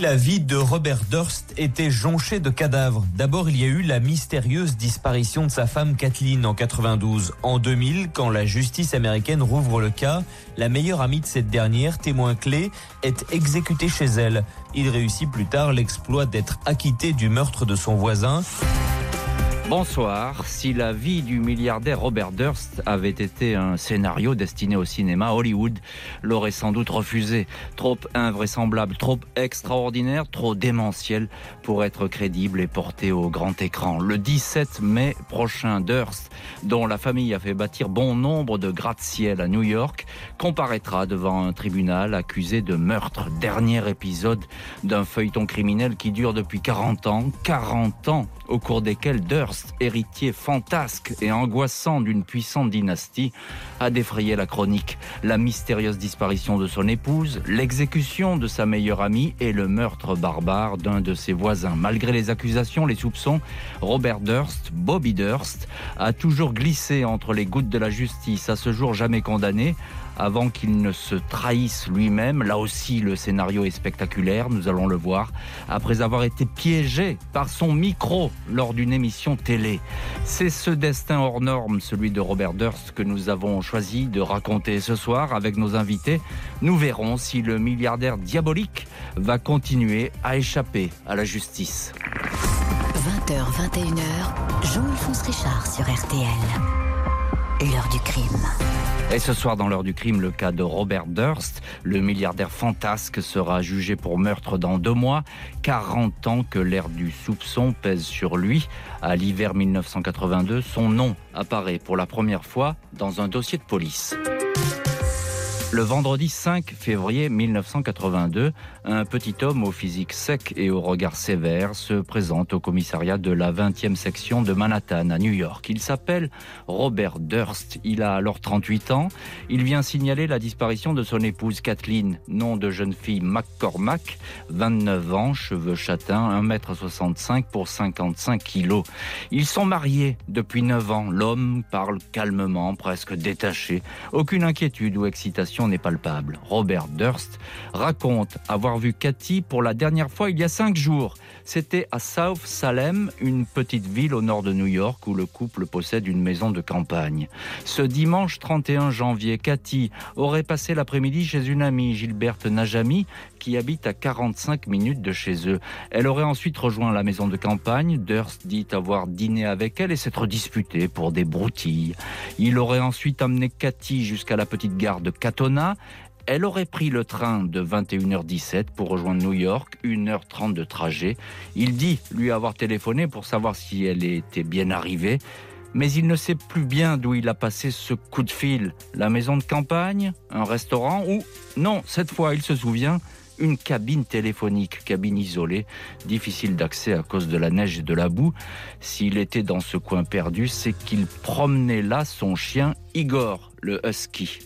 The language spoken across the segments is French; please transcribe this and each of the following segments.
La vie de Robert Durst était jonchée de cadavres. D'abord, il y a eu la mystérieuse disparition de sa femme Kathleen en 92. En 2000, quand la justice américaine rouvre le cas, la meilleure amie de cette dernière, témoin clé, est exécutée chez elle. Il réussit plus tard l'exploit d'être acquitté du meurtre de son voisin. Bonsoir. Si la vie du milliardaire Robert Durst avait été un scénario destiné au cinéma, Hollywood l'aurait sans doute refusé. Trop invraisemblable, trop extraordinaire, trop démentiel pour être crédible et porté au grand écran. Le 17 mai prochain, Durst, dont la famille a fait bâtir bon nombre de gratte-ciel à New York, comparaîtra devant un tribunal accusé de meurtre. Dernier épisode d'un feuilleton criminel qui dure depuis 40 ans. 40 ans au cours desquels Durst, héritier fantasque et angoissant d'une puissante dynastie, a défrayé la chronique. La mystérieuse disparition de son épouse, l'exécution de sa meilleure amie et le meurtre barbare d'un de ses voisins. Malgré les accusations, les soupçons, Robert Durst, Bobby Durst, a toujours glissé entre les gouttes de la justice, à ce jour jamais condamné, avant qu'il ne se trahisse lui-même. Là aussi, le scénario est spectaculaire, nous allons le voir, après avoir été piégé par son micro lors d'une émission télé. C'est ce destin hors norme, celui de Robert Durst, que nous avons choisi de raconter ce soir avec nos invités. Nous verrons si le milliardaire diabolique va continuer à échapper à la justice. 20h, 21h, Jean-Alphonse Richard sur RTL. L'heure du crime. Et ce soir, dans l'heure du crime, le cas de Robert Durst, le milliardaire fantasque, sera jugé pour meurtre dans deux mois. 40 ans que l'ère du soupçon pèse sur lui. À l'hiver 1982, son nom apparaît pour la première fois dans un dossier de police. Le vendredi 5 février 1982, un petit homme au physique sec et au regard sévère se présente au commissariat de la 20e section de Manhattan à New York. Il s'appelle Robert Durst. Il a alors 38 ans. Il vient signaler la disparition de son épouse Kathleen, nom de jeune fille McCormack, 29 ans, cheveux châtains, 1m65 pour 55 kilos. Ils sont mariés depuis 9 ans. L'homme parle calmement, presque détaché. Aucune inquiétude ou excitation n'est palpable. Robert Durst raconte avoir vu Cathy pour la dernière fois il y a cinq jours. C'était à South Salem, une petite ville au nord de New York où le couple possède une maison de campagne. Ce dimanche 31 janvier, Cathy aurait passé l'après-midi chez une amie, Gilberte Najami, qui habite à 45 minutes de chez eux. Elle aurait ensuite rejoint la maison de campagne. Durst dit avoir dîné avec elle et s'être disputé pour des broutilles. Il aurait ensuite amené Cathy jusqu'à la petite gare de Katona. Elle aurait pris le train de 21h17 pour rejoindre New York, 1h30 de trajet. Il dit lui avoir téléphoné pour savoir si elle était bien arrivée, mais il ne sait plus bien d'où il a passé ce coup de fil. La maison de campagne, un restaurant ou non, cette fois il se souvient, une cabine téléphonique, cabine isolée, difficile d'accès à cause de la neige et de la boue. S'il était dans ce coin perdu, c'est qu'il promenait là son chien Igor, le husky.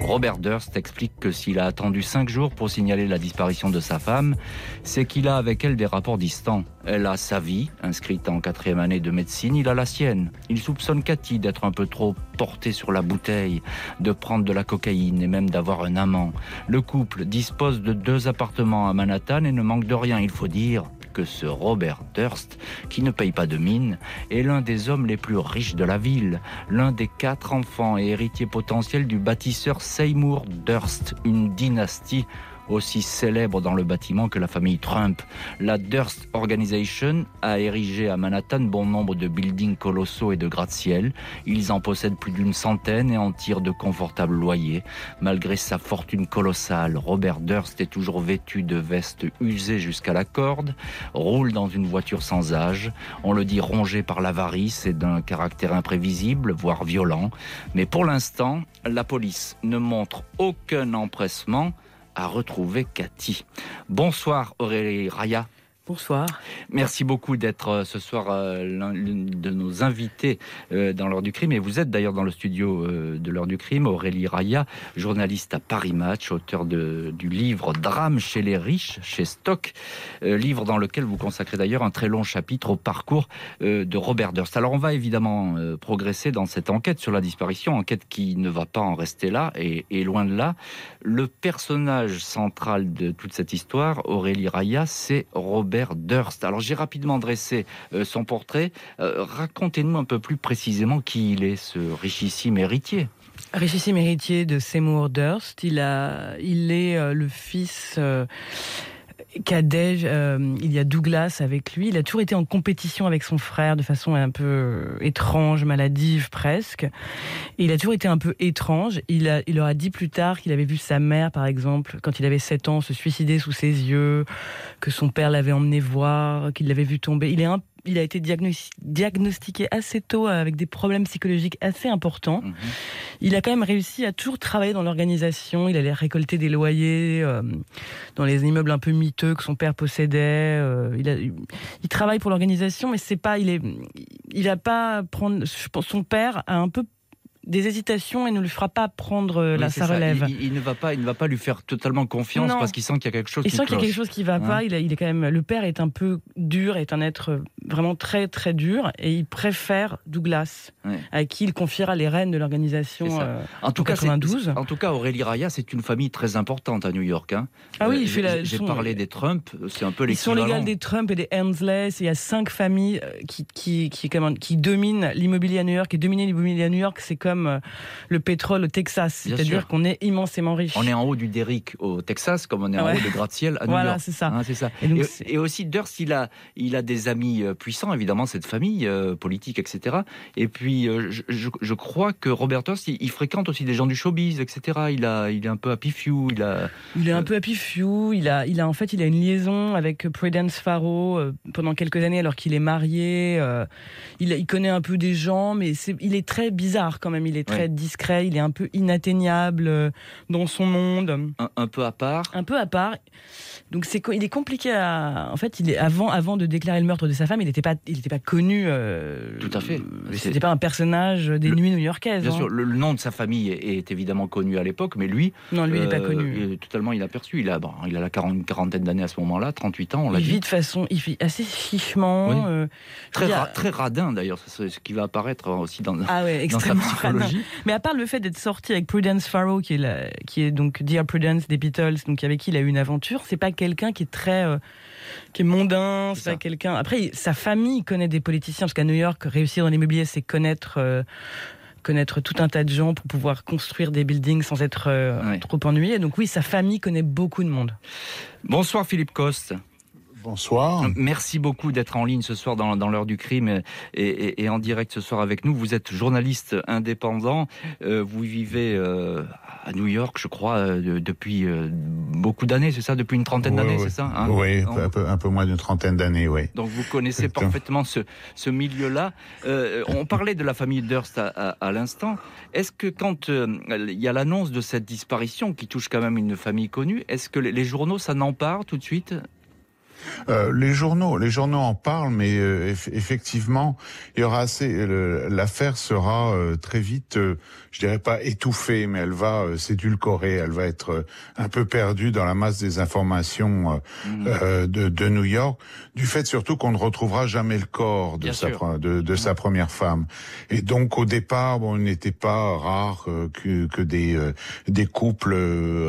Robert Durst explique que s'il a attendu cinq jours pour signaler la disparition de sa femme, c'est qu'il a avec elle des rapports distants. Elle a sa vie, inscrite en quatrième année de médecine, il a la sienne. Il soupçonne Cathy d'être un peu trop portée sur la bouteille, de prendre de la cocaïne et même d'avoir un amant. Le couple dispose de deux appartements à Manhattan et ne manque de rien, il faut dire que ce Robert Durst, qui ne paye pas de mine, est l'un des hommes les plus riches de la ville, l'un des quatre enfants et héritiers potentiels du bâtisseur Seymour Durst, une dynastie aussi célèbre dans le bâtiment que la famille Trump. La Durst Organization a érigé à Manhattan bon nombre de buildings colossaux et de gratte-ciel. Ils en possèdent plus d'une centaine et en tirent de confortables loyers. Malgré sa fortune colossale, Robert Durst est toujours vêtu de vestes usées jusqu'à la corde, roule dans une voiture sans âge. On le dit rongé par l'avarice et d'un caractère imprévisible, voire violent. Mais pour l'instant, la police ne montre aucun empressement à retrouver Cathy. Bonsoir Aurélie Raya. Bonsoir. Merci beaucoup d'être euh, ce soir euh, l'une de nos invités euh, dans l'heure du crime. Et vous êtes d'ailleurs dans le studio de l'heure du crime, Aurélie Raya, journaliste à Paris Match, auteur du livre Drame chez les riches, chez Stock, livre dans lequel vous consacrez d'ailleurs un très long chapitre au parcours de Robert Durst. Alors on va évidemment progresser dans cette enquête sur la disparition, enquête qui ne va pas en rester là et loin de là. Le personnage central de toute cette histoire, Aurélie Raya, c'est Robert Durst. Alors j'ai rapidement dressé euh, son portrait. Euh, racontez-nous un peu plus précisément qui il est, ce richissime héritier. Richissime héritier de Seymour Durst. Il, a, il est euh, le fils euh, il y a Douglas avec lui. Il a toujours été en compétition avec son frère de façon un peu étrange, maladive presque. Il a toujours été un peu étrange. Il, a, il leur a dit plus tard qu'il avait vu sa mère, par exemple, quand il avait 7 ans, se suicider sous ses yeux, que son père l'avait emmené voir, qu'il l'avait vu tomber. Il est il a été diagnostiqué assez tôt avec des problèmes psychologiques assez importants. Mhm. Il a quand même réussi à toujours travailler dans l'organisation. Il allait récolter des loyers euh, dans les immeubles un peu miteux que son père possédait. Euh, il, a, il travaille pour l'organisation, mais c'est pas, il est, il va pas prendre. Je pense son père a un peu des hésitations et ne lui fera pas prendre euh, la, sa relève. Il, ne va pas, il ne va pas lui faire totalement confiance parce qu'il sent qu'il y a quelque chose. Il sent qu'il y a quelque chose qui va pas. Il, est quand même. Le père est un peu dur, est un être vraiment très très dur et il préfère Douglas, à qui il confiera les rênes de l'organisation euh, en tout cas, 92. En tout cas, Aurélie Raya, c'est une famille très importante à New York. Hein. Ah oui, euh, J'ai parlé des Trump, c'est un peu Ils sont légaux des Trump et des Helmsley. Il y a cinq familles qui qui qui, qui, qui dominent l'immobilier à New York et dominer l'immobilier à New York, c'est comme euh, le pétrole au Texas. C'est-à-dire qu'on est immensément riche. On est en haut du Derrick au Texas, comme on est en haut de gratte-ciel à New voilà, York. c'est ça. Hein, c'est ça. Et, aussi, Durst, il a, il a des amis euh, puissants, évidemment, cette famille euh, politique, etc. Et puis, je, crois que Robert Durst, il, fréquente aussi des gens du showbiz, etc. Il, a, il est un peu happy few. Il, a, il est un peu happy few. Il a, il a, en fait, il a une liaison avec Prudence Farrow pendant quelques années, alors qu'il est marié. il, il connaît un peu des gens, mais il est très bizarre quand même. Il est très discret, il est un peu inatteignable euh, dans son monde. Un, peu à part. Un peu à part. Donc c'est il est compliqué à. En fait, il est avant avant de déclarer le meurtre de sa femme, il n'était pas il n'était pas connu. Euh, Tout à fait. C'était pas un personnage des nuits new-yorkaises. Bien hein. sûr, le, nom de sa famille est, évidemment connu à l'époque, mais lui. Non, lui, il n'est pas euh, connu. Il est totalement inaperçu. Il a bon, il a la quarantaine d'années à ce moment-là, 38 ans. On l'a il vit de façon, il vit assez chichement. très très radin d'ailleurs, ce qui va apparaître aussi dans, ah ouais, dans sa Mais à part le fait d'être sorti avec Prudence Farrow, qui est, qui est donc Dear Prudence des Beatles, donc avec qui il a eu une aventure, c'est pas quelqu'un qui est très euh, qui est mondain, c'est pas quelqu'un. Après, sa famille connaît des politiciens, parce qu'à New York, réussir dans l'immobilier, c'est connaître. Euh, connaître tout un tas de gens pour pouvoir construire des buildings sans être euh, trop ennuyé. Donc oui, sa famille connaît beaucoup de monde. Bonsoir Philippe Coste. Bonsoir. Merci beaucoup d'être en ligne ce soir dans, l'heure du crime et, en direct ce soir avec nous. Vous êtes journaliste indépendant. Euh, vous vivez euh, à New York, je crois, euh, depuis beaucoup d'années, c'est ça? Depuis une trentaine d'années, c'est ça hein? Oui, un peu, un peu moins d'une trentaine d'années, oui. Donc vous connaissez parfaitement ce, ce milieu-là. on parlait de la famille Durst à, l'instant. Est-ce que quand il y a l'annonce de cette disparition qui touche quand même une famille connue, est-ce que les journaux, ça n'empare tout de suite? Euh, les journaux, les journaux en parlent, mais euh, effectivement, il y aura assez. L'affaire sera euh, très vite, je dirais pas étouffée, mais elle va s'édulcorer, elle va être un peu perdue dans la masse des informations mmh. de, de, New York, du fait surtout qu'on ne retrouvera jamais le corps de, sa, de, de sa première femme. Et donc au départ, bon, il n'était pas rare que, que des des couples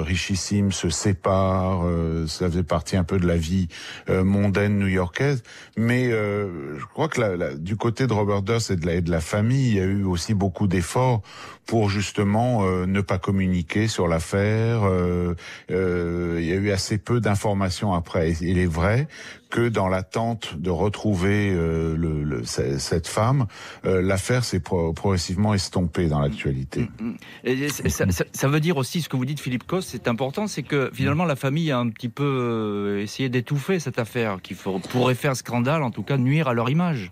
richissimes se séparent. ça faisait partie un peu de la vie euh, mondaine new-yorkaise. Mais euh, je crois que du côté de Robert Durst et de, la, de la famille, il y a eu aussi beaucoup d'efforts pour justement euh, ne pas communiquer sur l'affaire. il y a eu assez peu d'informations après. Il est vrai que dans l'attente de retrouver euh, cette femme, euh, l'affaire s'est progressivement estompée dans l'actualité. Mm, mm. Et ça, veut dire aussi ce que vous dites, Philippe Coste, c'est important, c'est que finalement la famille a un petit peu euh, essayé d'étouffer cette affaire qui pourrait faire scandale, en tout cas nuire à leur image.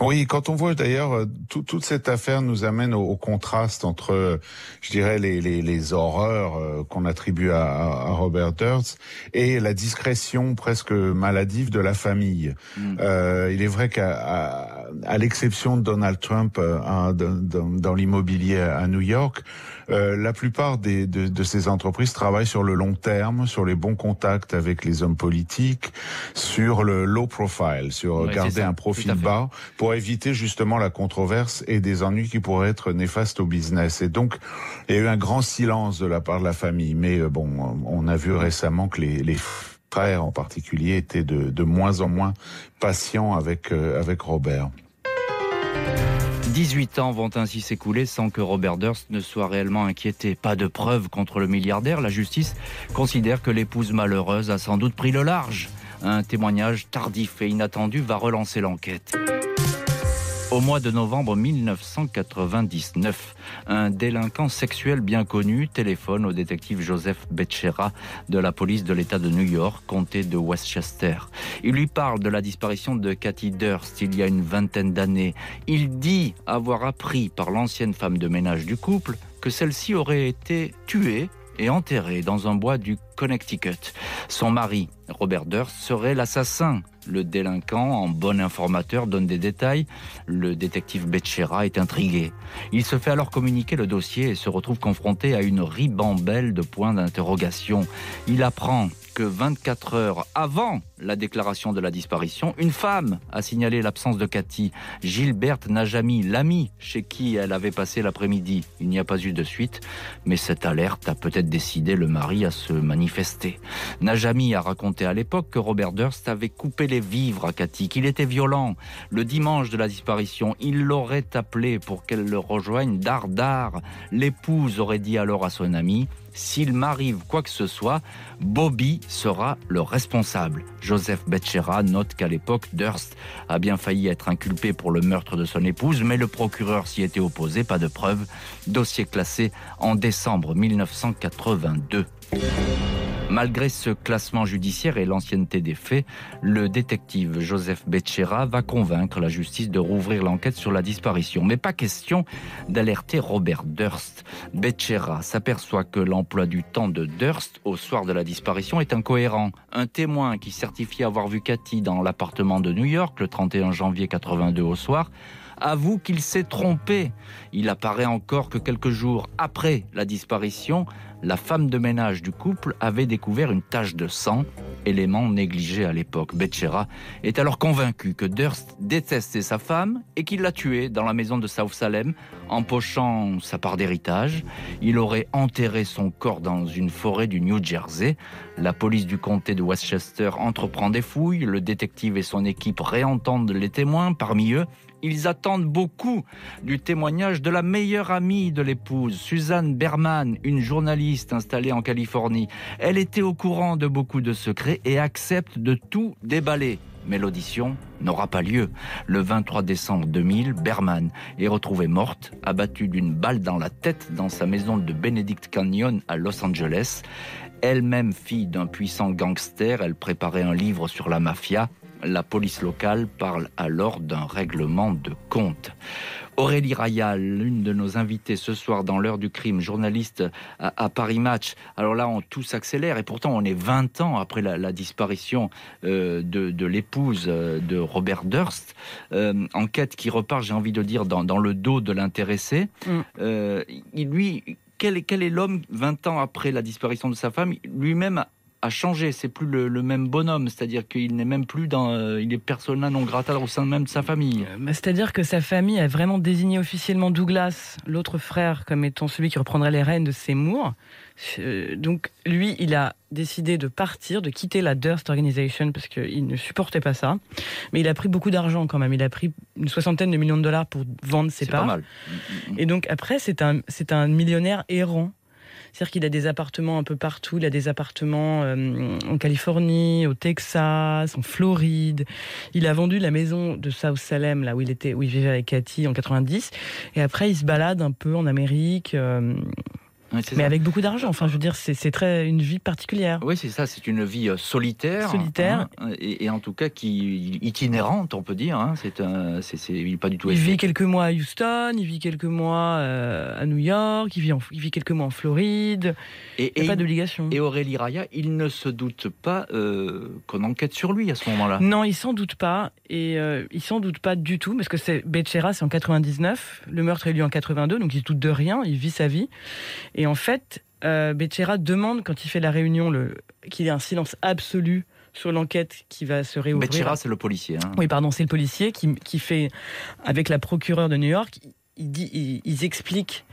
Oui, quand on voit d'ailleurs euh, toute cette affaire nous amène au, contraste entre, euh, je dirais, les, les, les horreurs euh, qu'on attribue à, à, Robert Durst et la discrétion presque maladive de la famille. Mm. Euh, il est vrai qu'à à, l'exception de Donald Trump dans, dans l'immobilier à New York, euh, la plupart des, de, de, ces entreprises travaillent sur le long terme, sur les bons contacts avec les hommes politiques, sur le low profile, sur garder un profil bas pour éviter justement la controverse et des ennuis qui pourraient être néfastes au business. Et donc, il y a eu un grand silence de la part de la famille. Mais euh, bon, on a vu récemment que les, les frères en particulier étaient de, de moins en moins patients avec, euh, avec Robert. 18 ans vont ainsi s'écouler sans que Robert Durst ne soit réellement inquiété. Pas de preuves contre le milliardaire. La justice considère que l'épouse malheureuse a sans doute pris le large. Un témoignage tardif et inattendu va relancer l'enquête. Au mois de novembre 1999, un délinquant sexuel bien connu téléphone au détective Joseph Becerra de la police de l'État de New York, comté de Westchester. Il lui parle de la disparition de Cathy Durst il y a une vingtaine d'années. Il dit avoir appris par l'ancienne femme de ménage du couple que celle-ci aurait été tuée et enterrée dans un bois du Connecticut. Son mari, Robert Durst, serait l'assassin. Le délinquant, en bon informateur, donne des détails. Le détective Becerra est intrigué. Il se fait alors communiquer le dossier et se retrouve confronté à une ribambelle de points d'interrogation. Il apprend que 24 heures avant la déclaration de la disparition, une femme a signalé l'absence de Cathy. Gilberte Najami, l'amie chez qui elle avait passé l'après-midi. Il n'y a pas eu de suite, mais cette alerte a peut-être décidé le mari à se manifester. Najami a raconté à l'époque que Robert Durst avait coupé les vivres à Cathy, qu'il était violent. Le dimanche de la disparition, il l'aurait appelée pour qu'elle le rejoigne dardard. L'épouse aurait dit alors à son ami s'il m'arrive quoi que ce soit, Bobby sera le responsable. Joseph Becerra note qu'à l'époque, Durst a bien failli être inculpé pour le meurtre de son épouse, mais le procureur s'y était opposé, pas de preuve. Dossier classé en décembre 1982. Malgré ce classement judiciaire et l'ancienneté des faits, le détective Joseph Becerra va convaincre la justice de rouvrir l'enquête sur la disparition. Mais pas question d'alerter Robert Durst. Becerra s'aperçoit que l'emploi du temps de Durst au soir de la disparition est incohérent. Un témoin qui certifie avoir vu Cathy dans l'appartement de New York le 31 janvier 82 au soir avoue qu'il s'est trompé. Il apparaît encore que quelques jours après la disparition, la femme de ménage du couple avait découvert une tache de sang, élément négligé à l'époque. Becerra est alors convaincu que Durst détestait sa femme et qu'il l'a tuée dans la maison de South Salem, empochant sa part d'héritage. Il aurait enterré son corps dans une forêt du New Jersey. La police du comté de Westchester entreprend des fouilles. Le détective et son équipe réentendent les témoins. Parmi eux, ils attendent beaucoup du témoignage de la meilleure amie de l'épouse, Suzanne Berman, une journaliste installée en Californie. Elle était au courant de beaucoup de secrets et accepte de tout déballer. Mais l'audition n'aura pas lieu. Le 23 décembre 2000, Berman est retrouvée morte, abattue d'une balle dans la tête dans sa maison de Benedict Canyon à Los Angeles. Elle-même fille d'un puissant gangster, elle préparait un livre sur la mafia la police locale parle alors d'un règlement de compte. Aurélie Rayal, l'une de nos invitées ce soir dans l'heure du crime, journaliste à, Paris Match. Alors là, on tout s'accélère et pourtant on est 20 ans après la, disparition euh, de, l'épouse euh, de Robert Durst. Euh, enquête qui repart, j'ai envie de dire, dans, le dos de l'intéressé. Mm. lui, quel, quel est l'homme 20 ans après la disparition de sa femme Lui-même a changé. C'est plus le, même bonhomme, c'est-à-dire qu'il n'est même plus dans, euh, il est persona non grata au sein même de sa famille. Euh, c'est-à-dire que sa famille a vraiment désigné officiellement Douglas, l'autre frère, comme étant celui qui reprendrait les rênes de Seymour. Euh, donc lui, il a décidé de partir, de quitter la Durst Organization parce qu'il ne supportait pas ça. Mais il a pris beaucoup d'argent quand même. Il a pris une soixantaine de millions de dollars pour vendre ses parts. Pas mal. Et donc après, c'est un, c'est un millionnaire errant c'est-à-dire qu'il a des appartements un peu partout. Il a des appartements euh, en Californie, au Texas, en Floride. Il a vendu la maison de South Salem, là où il était, où il vivait avec Cathy en 90. Et après, il se balade un peu en Amérique. Euh, mais avec beaucoup d'argent. Enfin, je veux dire, c'est très une vie particulière. Oui, c'est ça. C'est une vie euh, solitaire, solitaire, hein, et, en tout cas qui itinérante, on peut dire. Hein. C'est un, c'est, il pas du tout. Il vit quelques mois à Houston, il vit quelques mois euh, à New York, il vit, il vit quelques mois en Floride. Et, il n'y a pas d'obligation. Et Aurélie Raya, il ne se doute pas euh, qu'on enquête sur lui à ce moment-là. Non, il s'en doute pas, et il s'en doute pas du tout, parce que c'est Becerra, c'est en 99, le meurtre est lieu en 82, donc il se doute de rien, il vit sa vie. Et en fait, euh, Becerra demande, quand il fait la réunion, qu'il y ait un silence absolu sur l'enquête qui va se réouvrir. Becerra, c'est le policier. Hein. Oui, pardon, c'est le policier qui, fait, avec la procureure de New York, il dit, ils, expliquent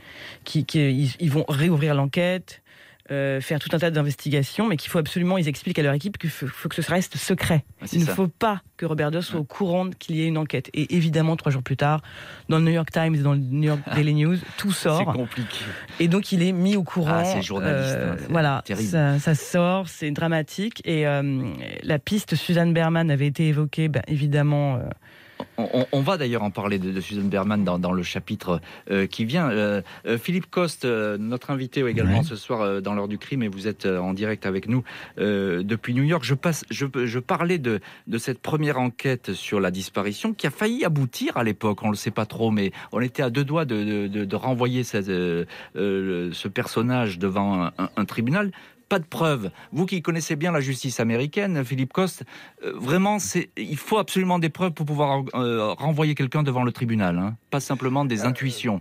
qu'ils vont réouvrir l'enquête, euh, faire tout un tas d'investigations, mais qu'il faut absolument, ils expliquent à leur équipe qu'il faut, que ce reste secret. Ah, Il ne faut pas que Robert Doss soit au courant qu'il y ait une enquête. Et évidemment, trois jours plus tard, dans le New York Times et dans le New York Daily News, tout sort. C'est compliqué. Et donc, il est mis au courant. Ah, c'est journaliste. Euh, hein, voilà, ça, sort, c'est dramatique. Et euh, la piste Suzanne Berman avait été évoquée, ben, évidemment. On, va d'ailleurs en parler de, Susan Berman dans, le chapitre euh, qui vient. Euh, euh, Philippe Coste, notre invité également ce soir dans l'heure du crime, et vous êtes en direct avec nous depuis New York. Je, passe, je, parlais de, cette première enquête sur la disparition qui a failli aboutir à l'époque. On ne le sait pas trop, mais on était à deux doigts de, renvoyer ce, personnage devant un tribunal pas de preuves. Vous qui connaissez bien la justice américaine, Philippe Coste, euh, vraiment, il faut absolument des preuves pour pouvoir euh, renvoyer quelqu'un devant le tribunal, hein. pas simplement des euh, intuitions.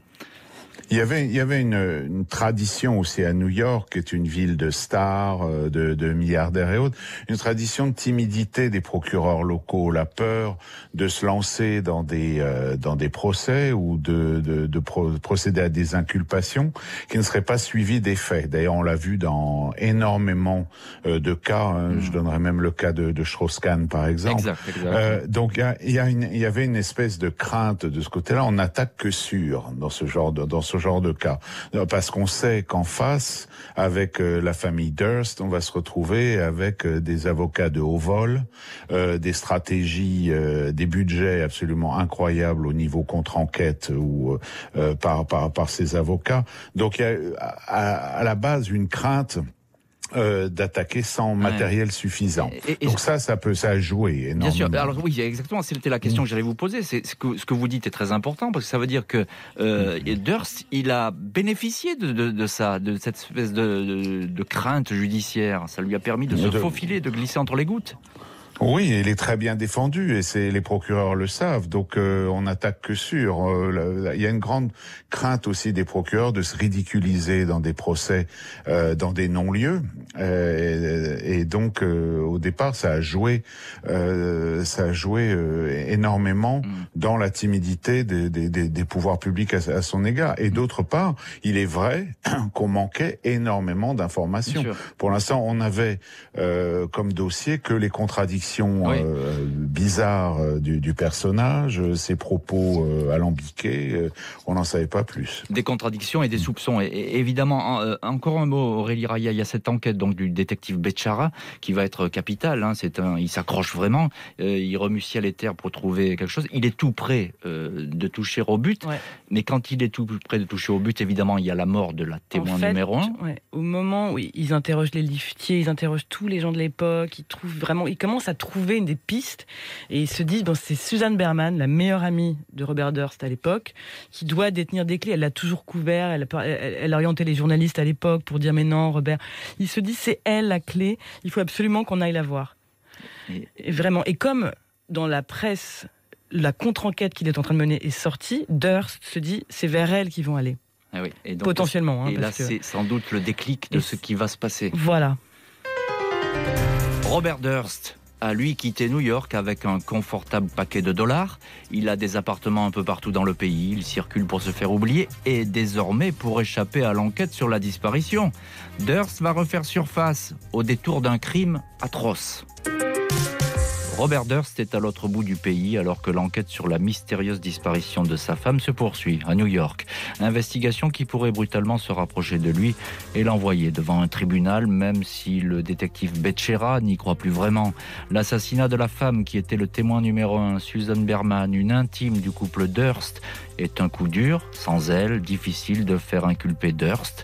Il y avait, il y avait une, une, tradition aussi à New York, qui est une ville de stars, euh, de, de, milliardaires et autres, une tradition de timidité des procureurs locaux, la peur de se lancer dans des euh, dans des procès ou de, de, de procéder à des inculpations qui ne seraient pas suivies des faits. D'ailleurs, on l'a vu dans énormément euh, de cas. Hein. Je mm. donnerais même le cas de, de Strauss-Kahn, par exemple. Exact, exact. donc, il y, a, y a une, y avait une espèce de crainte de ce côté-là. On n'attaque que sûr dans ce genre de dans ce genre de cas. Parce qu'on sait qu'en face, avec euh, la famille Durst, on va se retrouver avec euh, des avocats de haut vol, euh, des stratégies, des budgets absolument incroyables au niveau contre-enquête ou par, par, par ces avocats. Donc il y a à, à la base une crainte euh, d'attaquer sans matériel suffisant. Donc ça, ça peut, ça joué énormément. Bien sûr. Alors oui, exactement. C'était la question que j'allais vous poser. C'est ce que ce que vous dites est très important parce que ça veut dire que euh, Durst, il a bénéficié de, de, de, ça, de cette espèce de, de, crainte judiciaire. Ça lui a permis de se faufiler, de glisser entre les gouttes. Oui, il est très bien défendu et c'est les procureurs le savent. Donc euh, on attaque que sur. Euh, il y a une grande crainte aussi des procureurs de se ridiculiser dans des procès, euh, dans des non-lieux. et donc au départ, ça a joué, ça a joué énormément mm. dans la timidité des, des, des, pouvoirs publics à, son égard. Et d'autre part, il est vrai qu'on manquait énormément d'informations. Pour l'instant, on avait comme dossier que les contradictions euh, bizarre euh, du, personnage, euh, ses propos alambiqués, on n'en savait pas plus. Des contradictions et des soupçons. Et, évidemment, encore un mot, Aurélie Raya, il y a cette enquête donc du détective Betchara qui va être capitale. Hein, c'est un, il s'accroche vraiment, il remue ciel et terre pour trouver quelque chose. Il est tout prêt de toucher au but, mais quand il est tout près de toucher au but, évidemment, il y a la mort de la témoin numéro un. au moment où ils interrogent les liftiers, ils interrogent tous les gens de l'époque, ils trouvent vraiment, ils commencent à trouver des pistes et ils se disent bon c'est Suzanne Berman, la meilleure amie de Robert Durst à l'époque, qui doit détenir des clés. Elle l'a toujours couvert, elle, elle, orientait les journalistes à l'époque pour dire mais non Robert. Ils se disent c'est elle la clé, il faut absolument qu'on aille la voir. Et, vraiment et comme dans la presse la contre-enquête qu'il est en train de mener est sortie, Durst se dit c'est vers elle qu'ils vont aller. Ah oui. et Potentiellement. Hein, et là, c'est sans doute le déclic de ce qui va se passer. Voilà. Robert Durst, a lui quitté New York avec un confortable paquet de dollars. Il a des appartements un peu partout dans le pays. Il circule pour se faire oublier et désormais pour échapper à l'enquête sur la disparition. Durst va refaire surface au détour d'un crime atroce. Robert Durst est à l'autre bout du pays alors que l'enquête sur la mystérieuse disparition de sa femme se poursuit à New York. Investigation qui pourrait brutalement se rapprocher de lui et l'envoyer devant un tribunal, même si le détective Becerra n'y croit plus vraiment. L'assassinat de la femme qui était le témoin numéro un, Susan Berman, une intime du couple Durst, est un coup dur. Sans elle, difficile de faire inculper Durst.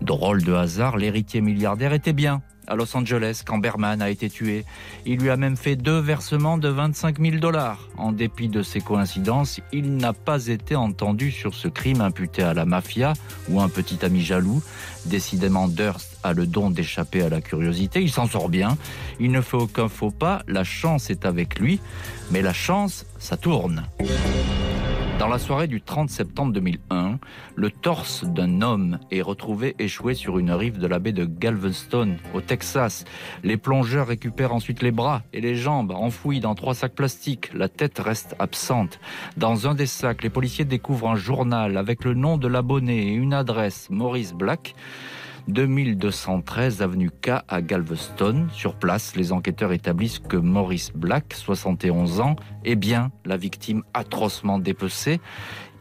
Drôle de hasard, l'héritier milliardaire était bien à Los Angeles quand Berman a été tué. Il lui a même fait deux versements de 25 000 dollars. En dépit de ces coïncidences, il n'a pas été entendu sur ce crime imputé à la mafia ou un petit ami jaloux. Décidément, Durst a le don d'échapper à la curiosité. Il s'en sort bien. Il ne fait aucun faux pas. La chance est avec lui. Mais la chance, ça tourne. Dans la soirée du 30 septembre 2001, le torse d'un homme est retrouvé échoué sur une rive de la baie de Galveston, au Texas. Les plongeurs récupèrent ensuite les bras et les jambes enfouis dans trois sacs plastiques. La tête reste absente. Dans un des sacs, les policiers découvrent un journal avec le nom de l'abonné et une adresse, Maurice Black. 2213 avenue K à Galveston. Sur place, les enquêteurs établissent que Maurice Black, 71 ans, est bien la victime atrocement dépecée.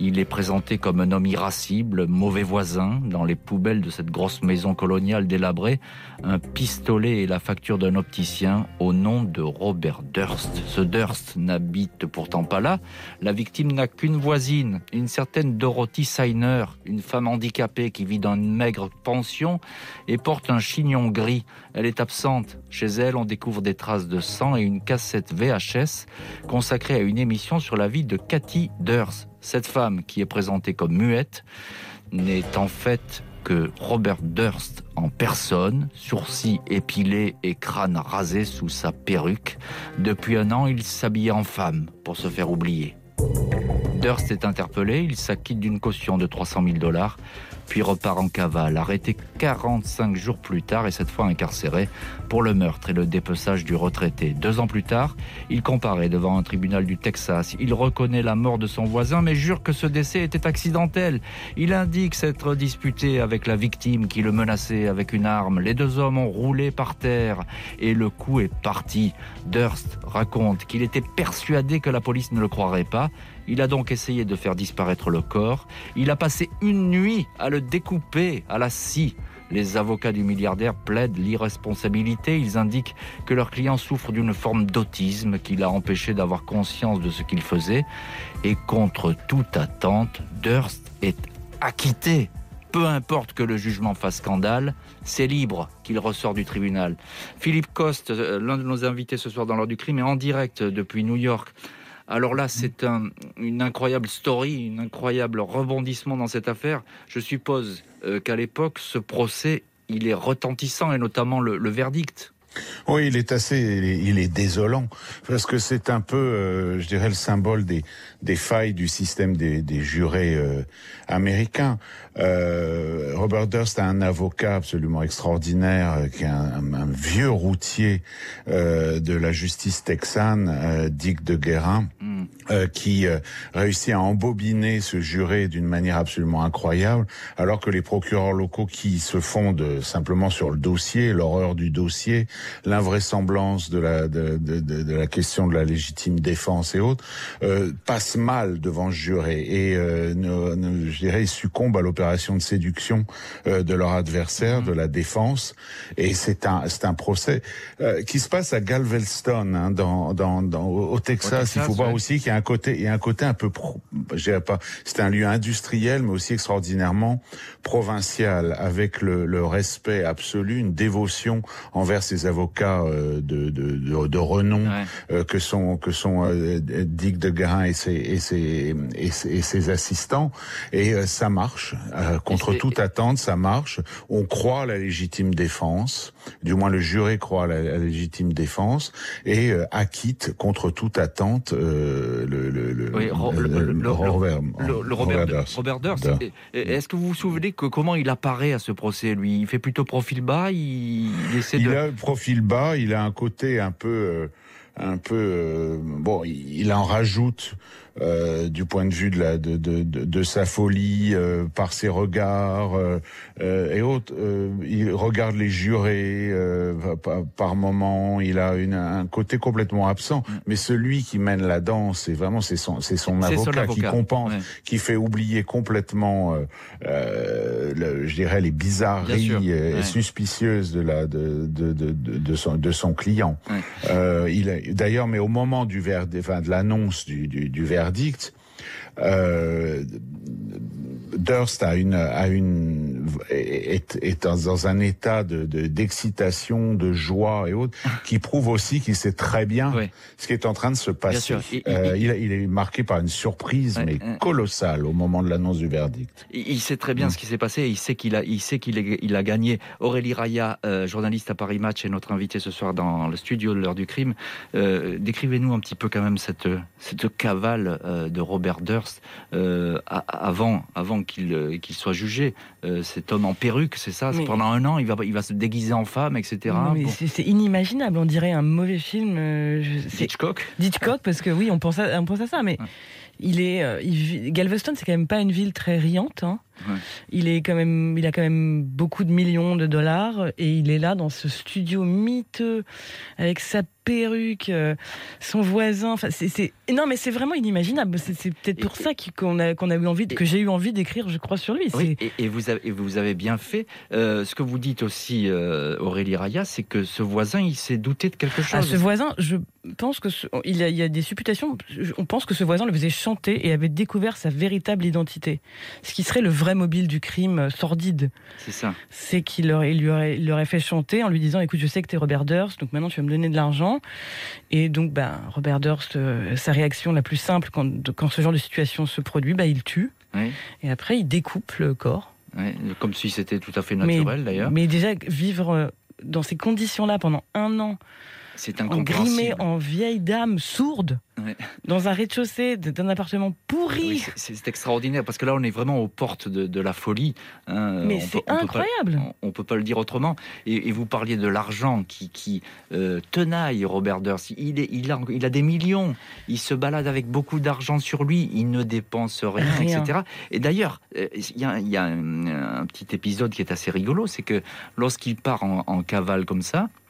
Il est présenté comme un homme irascible, mauvais voisin. Dans les poubelles de cette grosse maison coloniale délabrée, un pistolet et la facture d'un opticien au nom de Robert Durst. Ce Durst n'habite pourtant pas là. La victime n'a qu'une voisine, une certaine Dorothy Seiner, une femme handicapée qui vit dans une maigre pension et porte un chignon gris. Elle est absente. Chez elle, on découvre des traces de sang et une cassette VHS consacrée à une émission sur la vie de Cathy Durst. Cette femme, qui est présentée comme muette, n'est en fait que Robert Durst en personne, sourcils épilés et crâne rasé sous sa perruque. Depuis un an, il s'habille en femme pour se faire oublier. Durst est interpellé, il s'acquitte d'une caution de 300 000 dollars puis repart en cavale, arrêté 45 jours plus tard et cette fois incarcéré pour le meurtre et le dépeçage du retraité. Deux ans plus tard, il comparaît devant un tribunal du Texas. Il reconnaît la mort de son voisin mais jure que ce décès était accidentel. Il indique s'être disputé avec la victime qui le menaçait avec une arme. Les deux hommes ont roulé par terre et le coup est parti. Durst raconte qu'il était persuadé que la police ne le croirait pas il a donc essayé de faire disparaître le corps. Il a passé une nuit à le découper à la scie. Les avocats du milliardaire plaident l'irresponsabilité. Ils indiquent que leur client souffre d'une forme d'autisme qui l'a empêché d'avoir conscience de ce qu'il faisait. Et contre toute attente, Durst est acquitté. Peu importe que le jugement fasse scandale, c'est libre qu'il ressort du tribunal. Philippe Coste, euh, l'un de nos invités ce soir dans l'heure du crime, est en direct depuis New York. Alors là, c'est une incroyable story, un incroyable rebondissement dans cette affaire. Je suppose euh, qu'à l'époque, ce procès, il est retentissant, et notamment le verdict. Oui, il est assez, il est, désolant parce que c'est un peu, euh, je dirais, le symbole des, failles du système des, des jurés euh, américains. Euh, Robert Durst a un avocat absolument extraordinaire, euh, qui est un, un vieux routier de la justice texane, Dick de Guérin, mm. qui réussit à embobiner ce juré d'une manière absolument incroyable, alors que les procureurs locaux qui se fondent simplement sur le dossier, l'horreur du dossier, l'invraisemblance de la de, de, de, la question de la légitime défense et autres euh, passe mal devant ce juré et euh, ne, je dirais succombe à l'opération de séduction euh, de leur adversaire, de la défense. Et c'est un c'est un procès euh, qui se passe à Galveston hein, dans, dans, dans au Texas. il faut voir aussi qu'il y a un côté il y a un côté un peu pro, pas c'est un lieu industriel mais aussi extraordinairement provincial avec le, le respect absolu, une dévotion envers ses avocats euh, de, de, de, de renom euh, que sont que sont euh, Dick de Guerin et ses et ses et ses, assistants. Et ça marche contre toute attente ça marche. On croit à la légitime défense. Du moins le juré croit à la, légitime défense. Et acquitte contre toute attente le le le, oui, le, Robert, Robert. Est-ce que vous vous souvenez que comment il apparaît à ce procès lui? Il fait plutôt profil bas il, il essaie il de profil bas, il a un côté un peu, euh, un peu, euh, bon, il en rajoute euh, du point de vue de, la, de, de, de, sa folie, euh, par ses regards euh, et autres. il regarde les jurés par, moment. Il a une, un côté complètement absent. Mm. Mais celui qui mène la danse, c'est vraiment c'est son c'est son, avocat, qui compense, qui fait oublier complètement, euh, euh le, je dirais les bizarreries euh, suspicieuses de la de de de, de, son de son client. Euh, il d'ailleurs, mais au moment du ver, enfin, de l'annonce du, du, du verdict. Euh, Durst a une, a une, est, est dans un état de, d'excitation, de, joie et autres, qui prouve aussi qu'il sait très bien ce qui est en train de se passer. Euh, il, il, est marqué par une surprise, mais colossale au moment de l'annonce du verdict. Il, sait très bien mm. ce qui s'est passé. il sait qu'il a, il sait qu'il il a gagné. Aurélie Raya, euh, journaliste à Paris Match, est notre invité ce soir dans le studio de l'heure du crime. Euh, décrivez-nous un petit peu quand même cette, cette cavale de Robert Durst avant, avant euh, qu'il soit jugé. Euh, cet homme en perruque, c'est ça? Pendant un an, il va, il va se déguiser en femme, etc. C'est inimaginable, on dirait un mauvais film. Euh, Hitchcock? Hitchcock, parce que oui, on pense à, on pense à ça, mais il est, Galveston, c'est quand même pas une ville très riante. Hein. Il est quand même, il a quand même beaucoup de millions de dollars et il est là dans ce studio miteux avec sa perruque, euh, son voisin. Enfin, c'est, non, mais c'est vraiment inimaginable. C'est, peut-être pour ça qu'on a, qu'on a eu envie, que j'ai eu envie d'écrire, je crois, sur lui. et, vous avez, vous avez bien fait. Euh, ce que vous dites aussi, euh, Aurélie Raya, c'est que ce voisin, il s'est douté de quelque chose. Ah, ce voisin, je pense que il, y a, il y a des supputations. On pense que ce voisin le faisait chanter et avait découvert sa véritable identité, ce qui serait le vrai mobile du crime sordide. C'est ça. C'est qu'il il lui, aurait, il aurait fait chanter en lui disant Écoute, je sais que tu es Robert Durst, donc maintenant tu vas me donner de l'argent. Et donc, ben, Robert Durst, euh, sa réaction la plus simple quand, quand ce genre de situation se produit, ben, il tue. Et après, il découpe le corps. comme si c'était tout à fait naturel d'ailleurs. Mais déjà, vivre euh, dans ces conditions-là pendant un an, c'est grimé en vieille dame sourde dans un rez-de-chaussée d'un appartement pourri. c'est extraordinaire parce que là on est vraiment aux portes de, la folie. Hein. Mais c'est incroyable. on, ne peut pas le dire autrement. Et, vous parliez de l'argent qui, qui euh, tenaille Robert Durst. Il, est, il, a, il a des millions. Il se balade avec beaucoup d'argent sur lui. Il ne dépense rien, etc. Et d'ailleurs, euh, il y a, un, petit épisode qui est assez rigolo, c'est que lorsqu'il part en cavale comme ça, euh,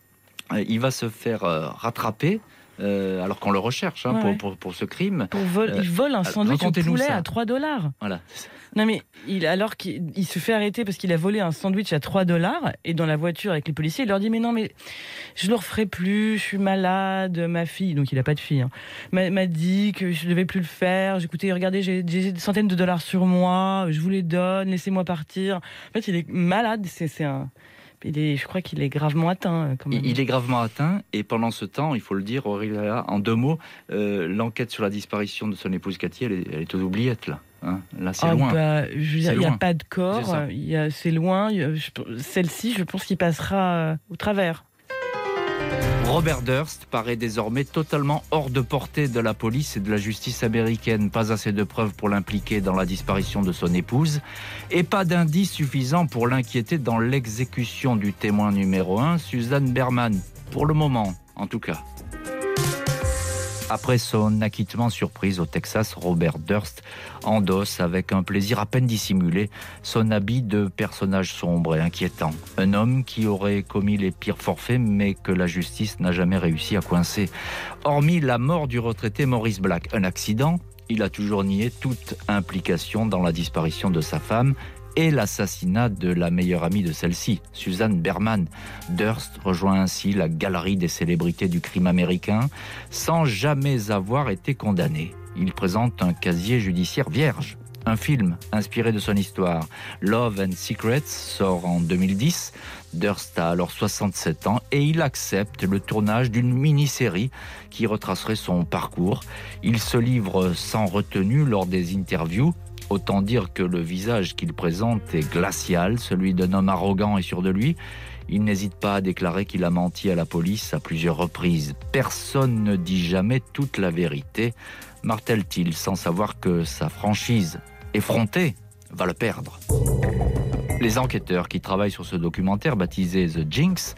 il va se faire euh, rattraper. Euh, alors qu'on le recherche hein, pour, pour, ce crime. il vole un sandwich au poulet à 3 dollars. Voilà. Non mais il, alors qu'il se fait arrêter parce qu'il a volé un sandwich à 3 dollars et dans la voiture avec les policiers, il leur dit mais non mais je ne le referai plus, je suis malade, ma fille, donc il n'a pas de fille, hein, m'a dit que je ne devais plus le faire. J'écoutais, regardez, j'ai des centaines de dollars sur moi, je vous les donne, laissez-moi partir. En fait, il est malade, c'est un je crois qu'il est gravement atteint. Euh, il est gravement atteint et pendant ce temps, il faut le dire, Aurélia, en deux mots, euh, l'enquête sur la disparition de son épouse Cathy, elle est, aux oubliettes là. Hein. là, c'est ah, loin. Bah, il n'y a pas de corps, c'est loin. Celle-ci, je pense qu'il passera euh, au travers. Robert Durst paraît désormais totalement hors de portée de la police et de la justice américaine. Pas assez de preuves pour l'impliquer dans la disparition de son épouse et pas d'indices suffisants pour l'inquiéter dans l'exécution du témoin numéro 1, Suzanne Berman. Pour le moment, en tout cas. Après son acquittement surprise au Texas, Robert Durst endosse avec un plaisir à peine dissimulé son habit de personnage sombre et inquiétant. Un homme qui aurait commis les pires forfaits mais que la justice n'a jamais réussi à coincer. Hormis la mort du retraité Maurice Black, un accident, il a toujours nié toute implication dans la disparition de sa femme et l'assassinat de la meilleure amie de celle-ci, Suzanne Berman. Durst rejoint ainsi la galerie des célébrités du crime américain sans jamais avoir été condamné. Il présente un casier judiciaire vierge. Un film inspiré de son histoire, Love and Secrets, sort en 2010. Durst a alors 67 ans et il accepte le tournage d'une mini-série qui retracerait son parcours. Il se livre sans retenue lors des interviews Autant dire que le visage qu'il présente est glacial, celui d'un homme arrogant et sûr de lui. Il n'hésite pas à déclarer qu'il a menti à la police à plusieurs reprises. Personne ne dit jamais toute la vérité, martèle-t-il sans savoir que sa franchise, effrontée, va le perdre? Les enquêteurs qui travaillent sur ce documentaire baptisé The Jinx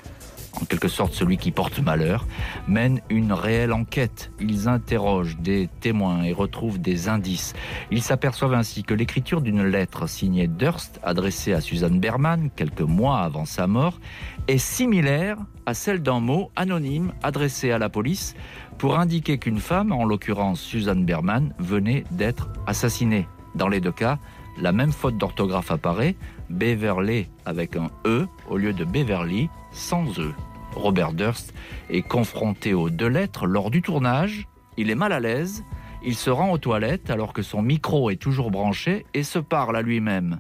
en quelque sorte celui qui porte malheur, mènent une réelle enquête. Ils interrogent des témoins et retrouvent des indices. Ils s'aperçoivent ainsi que l'écriture d'une lettre signée Durst, adressée à Suzanne Berman quelques mois avant sa mort, est similaire à celle d'un mot anonyme adressé à la police pour indiquer qu'une femme, en l'occurrence Suzanne Berman, venait d'être assassinée. Dans les deux cas, la même faute d'orthographe apparaît, Beverly avec un E au lieu de Beverly sans E. Robert Durst est confronté aux deux lettres lors du tournage. Il est mal à l'aise. Il se rend aux toilettes alors que son micro est toujours branché et se parle à lui-même.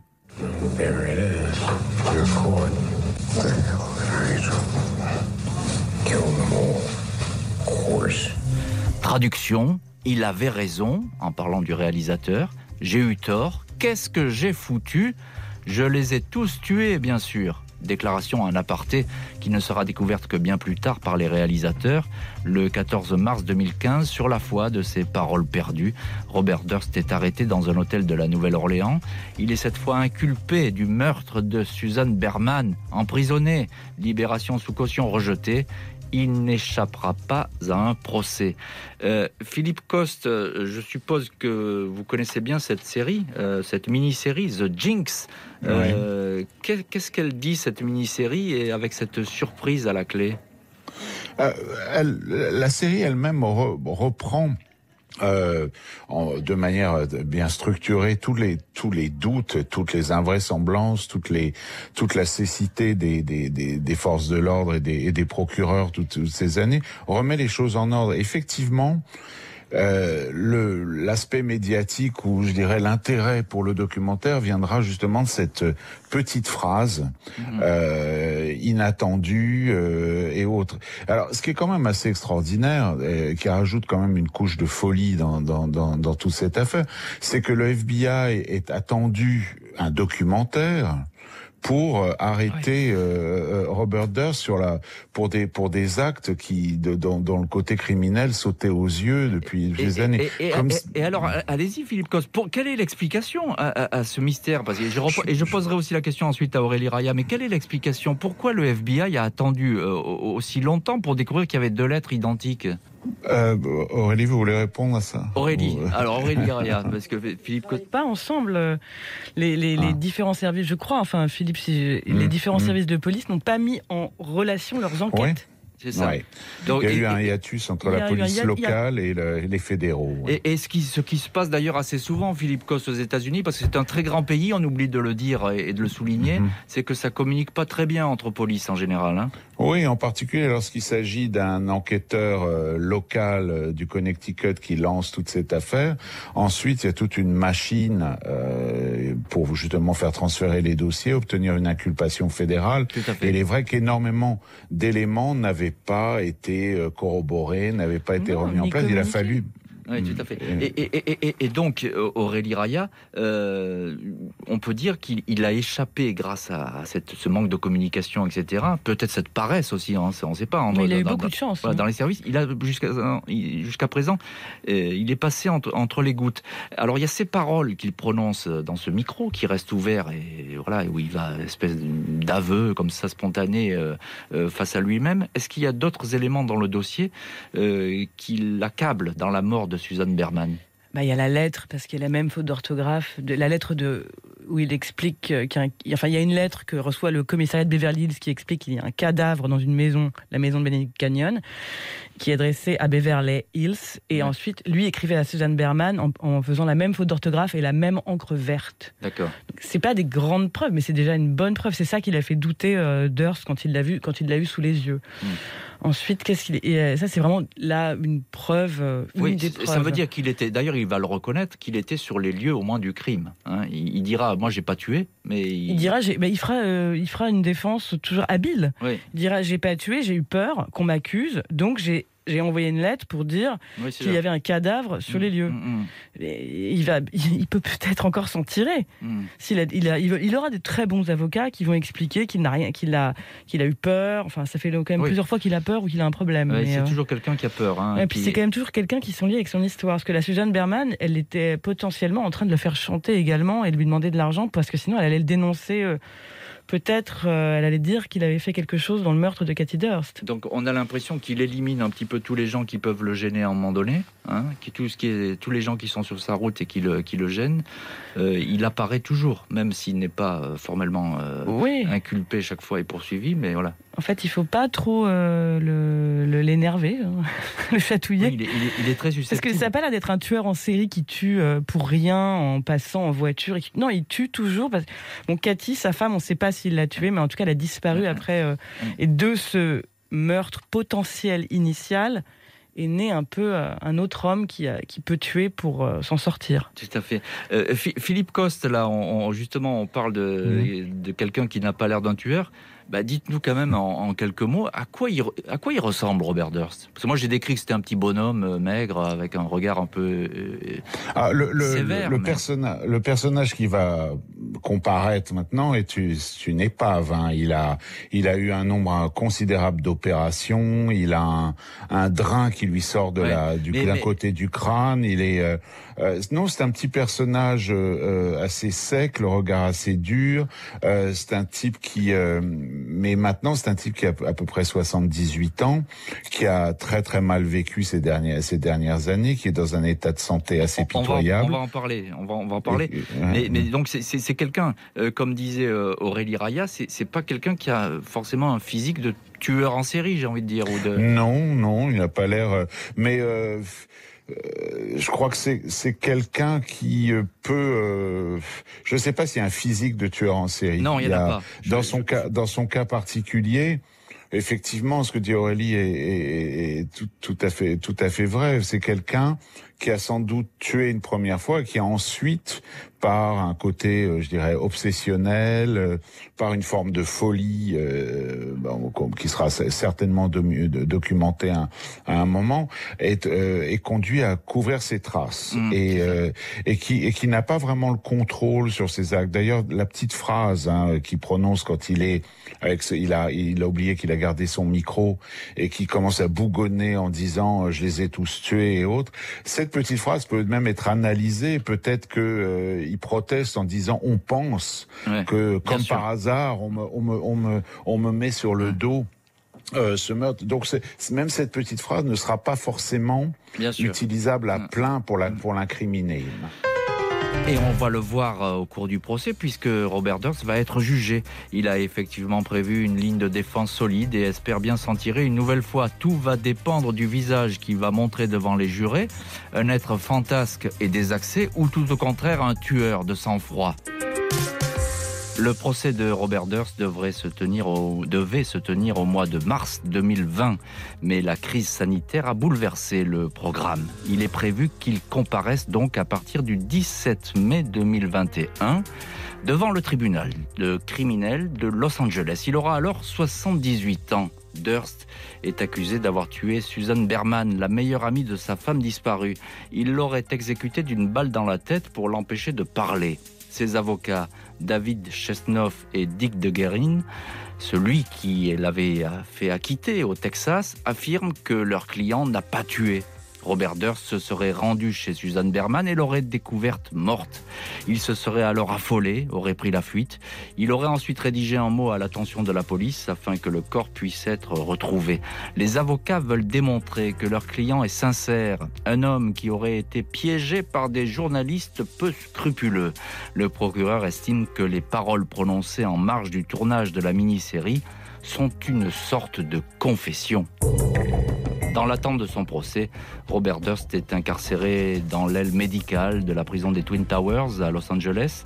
Traduction, il avait raison en parlant du réalisateur. J'ai eu tort. Qu'est-ce que j'ai foutu? Je les ai tous tués, bien sûr. Déclaration en aparté qui ne sera découverte que bien plus tard par les réalisateurs. Le 14 mars 2015, sur la foi de ses paroles perdues, Robert Durst est arrêté dans un hôtel de la Nouvelle-Orléans. Il est cette fois inculpé du meurtre de Suzanne Berman, emprisonné, libération sous caution rejetée il n'échappera pas à un procès. Euh, Philippe Coste, euh, je suppose que vous connaissez bien cette série, euh, cette mini-série, The Jinx. Qu'est-ce qu'elle dit, cette mini-série, et avec cette surprise à la clé? La série elle-même reprend euh, de manière euh, bien structurée tous les tous les doutes, toutes les invraisemblances, toutes les toute la cécité des des, des, des forces de l'ordre et des, et des procureurs toutes, toutes, ces années remet les choses en ordre. Effectivement, le l'aspect médiatique ou je dirais l'intérêt pour le documentaire viendra justement de cette petite phrase euh, inattendue euh, et autres. Alors, ce qui est quand même assez extraordinaire, et qui rajoute quand même une couche de folie dans dans dans, dans toute cette affaire, c'est que le FBI est attendu un documentaire pour euh, arrêter euh, euh, Robert Durst sur la pour des pour des actes qui de, dans le côté criminel sautaient aux yeux depuis des années. Et, et, alors allez-y Philippe Cos, pour quelle est l'explication à, à, ce mystère? Parce que je, et je poserai aussi la question ensuite à Aurélie Raya. Mais quelle est l'explication? Pourquoi le FBI a attendu aussi longtemps pour découvrir qu'il y avait deux lettres identiques? Euh, Aurélie, vous voulez répondre à ça Aurélie, alors Aurélie Garia, parce que Philippe... Pas ensemble euh, les, les, les, ah. différents services, je crois, enfin Philippe, si les mmh. différents mmh. services de police n'ont pas mis en relation leurs enquêtes. C'est ça. Donc, il y a eu un hiatus entre la police locale et les fédéraux. Et, ce, qui, ce qui se passe d'ailleurs assez souvent, Philippe Coste, aux États-Unis, parce que c'est un très grand pays, on oublie de le dire et de le souligner, mhm. c'est que ça communique pas très bien entre polices en général. Hein. Oui, en particulier lorsqu'il s'agit d'un enquêteur euh, local euh, du Connecticut qui lance toute cette affaire. Ensuite, il y a toute une machine euh, pour justement faire transférer les dossiers, obtenir une inculpation fédérale. Et il est vrai qu'énormément d'éléments n'avaient pas été euh, corroboré, n'avait pas été remis en place. Il a fallu oui, tout à fait. Et, donc, euh, Aurélie Raya, euh, on peut dire qu'il a échappé grâce à, cette, ce manque de communication, etc. Peut-être cette paresse aussi, hein, on ne sait pas. Hein, il a eu beaucoup de chance. Hein. Dans les services, il a jusqu'à jusqu'à présent, euh, il est passé entre, entre, les gouttes. Alors, il y a ces paroles qu'il prononce dans ce micro qui reste ouvert et voilà où il va espèce d'aveu comme ça spontané face à lui-même. Est-ce qu'il y a d'autres éléments dans le dossier qui l'accablent dans la mort de Suzanne Berman. Bah, il y a la lettre, parce qu'il y a la même faute d'orthographe, la lettre de, où il explique qu'il y, enfin, il y a une lettre que reçoit le commissariat de Beverly Hills qui explique qu'il y a un cadavre dans une maison, la maison de Benedict Canyon, qui est adressée à Beverly Hills. Et ensuite, lui écrivait à Suzanne Berman en, faisant la même faute d'orthographe et la même encre verte. D'accord. C'est pas des grandes preuves, mais c'est déjà une bonne preuve. C'est ça qui l'a fait douter euh, Durst quand il l'a vu, quand il l'a eu sous les yeux. Hmm. Ensuite, qu'est-ce qu'il est euh, Ça, c'est vraiment là une preuve. Euh, oui, ça veut dire qu'il était. D'ailleurs, il va le reconnaître qu'il était sur les lieux au moins du crime. Hein. Il, dira, moi, j'ai pas tué, mais il, dira, il fera, euh, il fera une défense toujours habile. Il dira, j'ai pas tué, j'ai eu peur qu'on m'accuse, donc j'ai j'ai envoyé une lettre pour dire qu'il y avait un cadavre sur les mm, lieux. Mm, mm. il, va, il, peut peut-être encore s'en tirer. S'il a, il, a, il, aura des très bons avocats qui vont expliquer qu'il n'a rien, qu'il a, qu'il a eu peur. Enfin, ça fait quand même plusieurs fois qu'il a peur ou qu'il a un problème. c'est euh, toujours quelqu'un qui a peur. Hein, et puis, c'est quand même toujours quelqu'un qui liés avec son histoire. Parce que la Suzanne Berman, elle était potentiellement en train de le faire chanter également et de lui demander de l'argent parce que sinon elle allait le dénoncer. Euh, peut-être euh, elle allait dire qu'il avait fait quelque chose dans le meurtre de Cathy Durst. Donc on a l'impression qu'il élimine un petit peu tous les gens qui peuvent le gêner à un moment donné, hein, qui, tout ce qui est, tous les gens qui sont sur sa route et qui le, qui le gênent. Euh, il apparaît toujours, même s'il n'est pas euh, formellement inculpé chaque fois et poursuivi, mais voilà. En fait, il faut pas trop l'énerver, le, hein, le chatouiller. il, est, il, est, très susceptible. Parce que ça n'a pas l'air d'être un tueur en série qui tue pour rien en passant en voiture. Non, il tue toujours. Parce... Bon, Cathy, sa femme, on ne sait pas s'il l'a tuée, mais en tout cas, elle a disparu après. Euh, et de ce meurtre potentiel initial est né un peu euh, un autre homme qui, qui peut tuer pour euh, s'en sortir. Tout à fait. Philippe Coste, là, justement, on parle de, mmh. de quelqu'un qui n'a pas l'air d'un tueur. Bah, dites-nous quand même en, quelques mots, à quoi, il, à quoi il ressemble Robert Durst? Parce que moi j'ai décrit que c'était un petit bonhomme euh, maigre avec un regard un peu euh, ah, le, sévère. Le, le personnage qui va comparaître maintenant est une, épave. Hein. Il, a, il a eu un nombre considérable d'opérations, il a un, drain qui lui sort de la, du, d'un côté du crâne, il est... Euh, euh, non, c'est un petit personnage euh, assez sec, le regard assez dur. Euh, c'est un type qui, mais maintenant, c'est un type qui a à peu près 78 ans, qui a très très mal vécu ces dernières ces dernières années, qui est dans un état de santé assez pitoyable. On va, on va en parler. On va, on va en parler. mais, mais, donc c'est quelqu'un, comme disait Aurélie Raya, c'est pas quelqu'un qui a forcément un physique de tueur en série, j'ai envie de dire. Ou de... Non, non, il n'a pas l'air. Mais euh, je crois que c'est quelqu'un qui euh, peut. Euh, je ne sais pas s'il y a un physique de tueur en série. Non, il n'y en a, pas. Dans son cas, dans son cas particulier, effectivement, ce que dit Aurélie est, est, tout, tout, à fait, tout à fait vrai. C'est quelqu'un qui a sans doute tué une première fois et qui a ensuite par un côté, euh, je dirais, obsessionnel, euh, par une forme de folie euh, qui sera certainement documentée à, un moment, est, est conduit à couvrir ses traces mmh. et, et qui, et qui n'a pas vraiment le contrôle sur ses actes. D'ailleurs, la petite phrase hein, qu'il prononce quand il est avec, il a, il a oublié qu'il a gardé son micro et qui commence à bougonner en disant "Je les ai tous tués" et autres. Cette petite phrase peut même être analysée. Peut-être que il proteste en disant on pense que comme par hasard on me, on me, on me, on me met sur le dos. Euh, ce meurtre. Donc même cette petite phrase ne sera pas forcément utilisable à plein pour pour l'incriminer. Et on va le voir euh, au cours du procès puisque Robert Durst va être jugé. Il a effectivement prévu une ligne de défense solide et espère bien s'en tirer une nouvelle fois. Tout va dépendre du visage qu'il va montrer devant les jurés. Un être fantasque et désaxé ou tout au contraire un tueur de sang-froid. Le procès de Robert Durst devrait devait se tenir au mois de mars 2020, mais la crise sanitaire a bouleversé le programme. Il est prévu qu'il comparaisse donc à partir du 17 mai 2021 devant le tribunal de criminel de Los Angeles. Il aura alors 78 ans. Durst est accusé d'avoir tué Susan Berman, la meilleure amie de sa femme disparue. Il l'aurait exécutée d'une balle dans la tête pour l'empêcher de parler. Ses avocats David Chesnoff et Dick de Guerin, celui qui l'avait fait acquitter au Texas, affirment que leur client n'a pas tué Robert Durst se serait rendu chez Suzanne Berman et l'aurait découverte morte. Il se serait alors affolé, aurait pris la fuite. Il aurait ensuite rédigé un mot à l'attention de la police afin que le corps puisse être retrouvé. Les avocats veulent démontrer que leur client est sincère, un homme qui aurait été piégé par des journalistes peu scrupuleux. Le procureur estime que les paroles prononcées en marge du tournage de la mini-série sont une sorte de confession. Dans l'attente de son procès, Robert Durst est incarcéré dans l'aile médicale de la prison des Twin Towers à Los Angeles.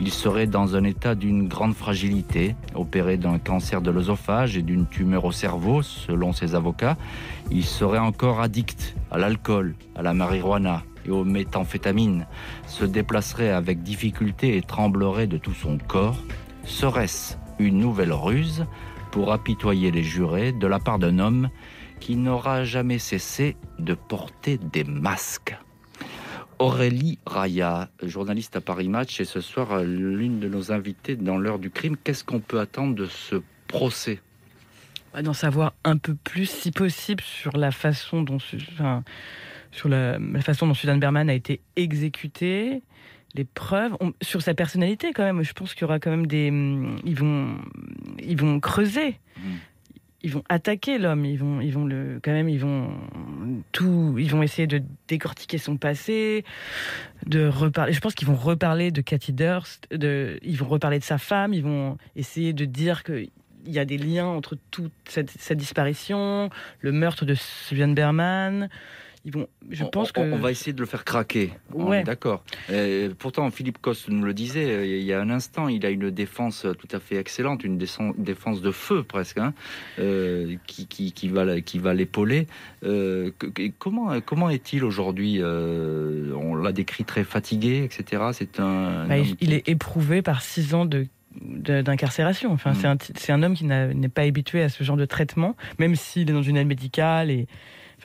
Il serait dans un état d'une grande fragilité, opéré d'un cancer de l'œsophage et d'une tumeur au cerveau, selon ses avocats. Il serait encore addict à l'alcool, à la marijuana et aux méthamphétamines, se déplacerait avec difficulté et tremblerait de tout son corps. Serait-ce une nouvelle ruse pour apitoyer les jurés de la part d'un homme qui n'aura jamais cessé de porter des masques. Aurélie Raya, journaliste à Paris Match, et ce soir l'une de nos invitées dans l'heure du crime. Qu'est-ce qu'on peut attendre de ce procès? D'en savoir un peu plus, si possible, sur la façon dont, sur la, façon dont Suzanne Berman a été exécutée, les preuves sur sa personnalité quand même. Je pense qu'il y aura quand même des, hum, ils vont, ils vont creuser. Mmh. Ils vont attaquer l'homme, ils vont, ils vont quand même, ils vont tout, ils vont essayer de décortiquer son passé, de reparler. Je pense qu'ils vont reparler de Cathy Durst, ils vont reparler de sa femme, ils vont essayer de dire que il y a des liens entre toute cette, cette disparition, le meurtre de Sylvian Berman, je pense on, que... on va essayer de le faire craquer. Ouais. D'accord. Pourtant, Philippe Coste nous le disait euh, il y a un instant, il a une défense tout à fait excellente, une défense de feu presque, hein, euh, qui, qui, va, qui va l'épauler. Euh, comment, comment est-il aujourd'hui On l'a décrit très fatigué, etc. C'est un. Bah, il est éprouvé par six ans de d'incarcération. Enfin, mm. c'est un, un, homme qui n'est pas habitué à ce genre de traitement, même s'il est dans une aide médicale et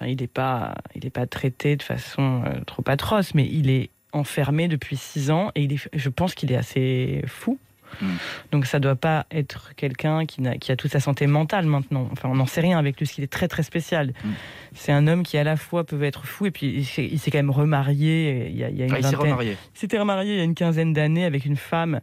il n'est pas, il pas traité de façon euh, trop atroce, mais il est enfermé depuis six ans et il est, je pense qu'il est assez fou. Hmm. Donc ça doit pas être quelqu'un qui, a, qui a toute sa santé mentale maintenant. Enfin, on n'en sait rien avec lui, parce qu'il est très très spécial. Hmm. C'est un homme qui à la fois peut être fou et puis il s'est quand même remarié. Il, y a, il, ah, s'est remarié. S'était remarié il y a une quinzaine d'années avec une femme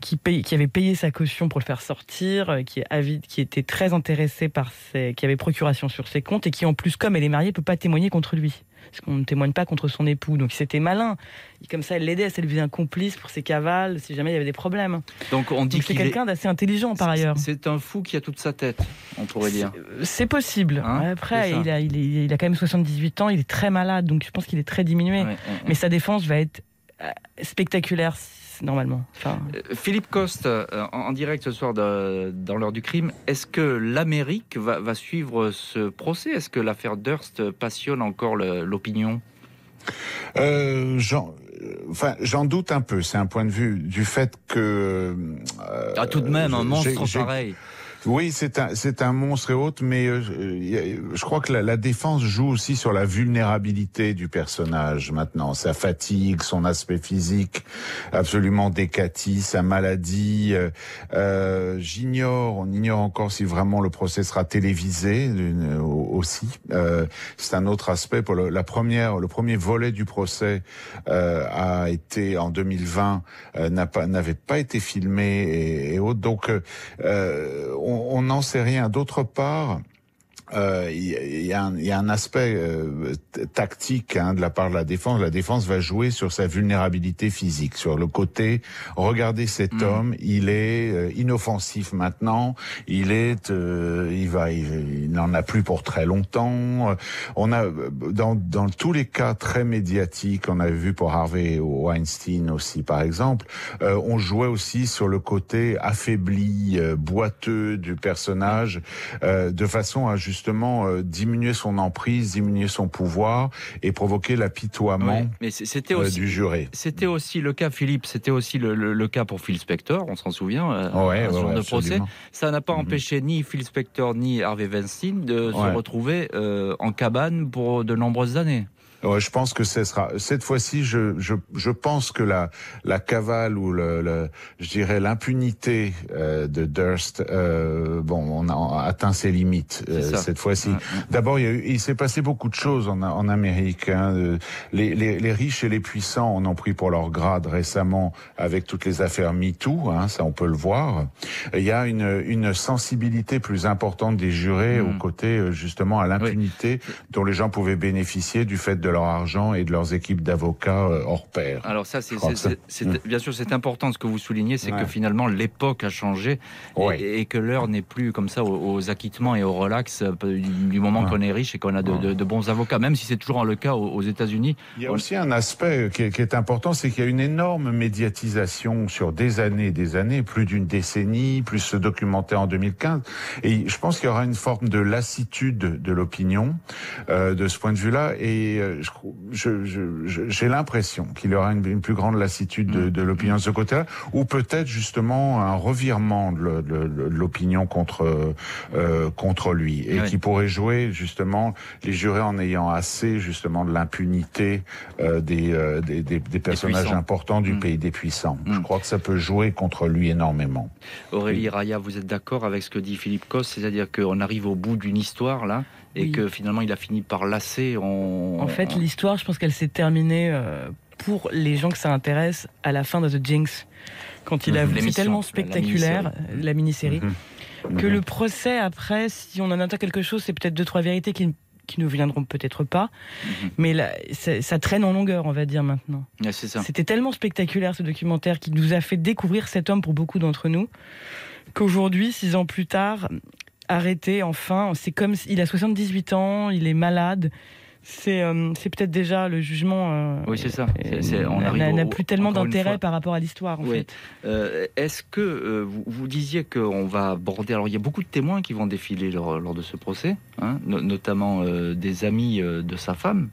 qui, paye, qui avait payé sa caution pour le faire sortir, euh, qui est avide, qui était très intéressée par ses, qui avait procuration sur ses comptes et qui en plus, comme elle est mariée, peut pas témoigner contre lui parce qu'on ne témoigne pas contre son époux. Donc c'était malin. Et comme ça, elle l'aidait, elle devient un complice pour ses cavales si jamais il y avait des problèmes. Donc on dit que c'est quelqu'un d'assez intelligent par ailleurs. C'est un fou qui a toute sa tête, on pourrait dire. C'est possible. Hein Après, il a, il, a, quand même 78 ans, il est très malade, donc je pense qu'il est très diminué. Mais sa défense va être euh, spectaculaire normalement. Euh, Philippe Coste, euh, en, direct ce soir dans l'heure du crime, est-ce que l'Amérique va, suivre ce procès? Est-ce que l'affaire Durst passionne encore l'opinion? Euh, J'en enfin, doute un peu. C'est un point de vue du fait que. ah, tout de même, un monstre pareil. Oui, c'est un, c'est un monstre et autres, mais euh, je crois que la, la, défense joue aussi sur la vulnérabilité du personnage maintenant, sa fatigue, son aspect physique absolument décati, sa maladie. Euh, euh J'ignore, on ignore encore si vraiment le procès sera télévisé euh, aussi. Euh, c'est un autre aspect. Pour le, la première, le premier volet du procès a été en 2020, n'a pas, n'avait pas été filmé et, et autres. Donc on on n'en sait rien. D'autre part, euh, il y, a un aspect euh, tactique hein, de la part de la défense. La défense va jouer sur sa vulnérabilité physique, sur le côté. Regardez cet mm. homme, il est euh, inoffensif maintenant. Il est, il va, il, n'en a plus pour très longtemps. On a dans, dans tous les cas très médiatiques, on a vu pour Harvey Weinstein aussi par exemple, on jouait aussi sur le côté affaibli, boiteux du personnage, de façon à juste justement euh, diminuer son emprise, diminuer son pouvoir et provoquer l'apitoiement c'était euh, du juré. C'était aussi le cas, Philippe, c'était aussi le, cas pour Phil Spector, on s'en souvient, euh, ouais, de procès. Ça n'a pas mhm. empêché ni Phil Spector ni Harvey Weinstein de se retrouver en cabane pour de nombreuses années je pense que ce sera cette fois-ci. Je, je, je pense que la la cavale ou le, le je dirais l'impunité euh, de Durst, euh, bon, on a atteint ses limites euh, cette fois-ci. D'abord, il, il s'est passé beaucoup de choses en, en Amérique. Hein. Euh, les, les, les, riches et les puissants en ont pris pour leur grade récemment avec toutes les affaires MeToo. Hein, ça, on peut le voir. Il y a une, une sensibilité plus importante des jurés mm. au côté justement à l'impunité dont les gens pouvaient bénéficier du fait de leur argent et de leurs équipes d'avocats euh, hors pair. Alors ça, c'est hmm. bien sûr c'est important ce que vous soulignez, c'est que finalement l'époque a changé et, que l'heure n'est plus comme ça aux, acquittements et au relax euh, du moment qu'on est riche et qu'on a de, bons avocats, même si c'est toujours le cas aux, États-Unis. Il y a aussi un aspect qui est, important, c'est qu'il y a une énorme médiatisation sur des années, des années, plus d'une décennie, plus se documenter en 2015, et je pense qu'il y aura une forme de lassitude de l'opinion euh, de ce point de vue-là, et j'ai je, l'impression qu'il y aura une, plus grande lassitude de, de l'opinion de ce côté-là, ou peut-être justement un revirement de, l'opinion contre euh, contre lui, et qui pourrait jouer justement les jurés en ayant assez justement de l'impunité euh, des, euh, des, des, des, personnages importants du mm. pays des puissants. Je mm. crois que ça peut jouer contre lui énormément. Aurélie Raya, vous êtes d'accord avec ce que dit Philippe Cos, c'est-à-dire qu'on arrive au bout d'une histoire là et que finalement il a fini par lasser. En fait, l'histoire, je pense qu'elle s'est terminée euh, pour les gens que ça intéresse à la fin de The Jinx. Quand il a, Mhm. c'est tellement la spectaculaire, la mini-série, Mhm. que Mhm. le procès après, si on en attend quelque chose, c'est peut-être deux trois vérités qui, qui ne viendront peut-être pas, Mhm. mais là, ça, ça traîne en longueur, on va dire maintenant. C'était tellement spectaculaire ce documentaire qui nous a fait découvrir cet homme pour beaucoup d'entre nous qu'aujourd'hui, six ans plus tard, arrêté enfin, c'est comme il a 78 ans, il est malade. C'est euh, peut-être déjà le jugement. euh, Oui, c'est ça. euh, on n'a- plus tellement d'intérêt par rapport à l'histoire en Oui. fait. Euh, Est-ce que vous, vous disiez qu'on va aborder Alors, il y a beaucoup de témoins qui vont défiler lors, lors de ce procès, hein, no- notamment des amis de sa femme.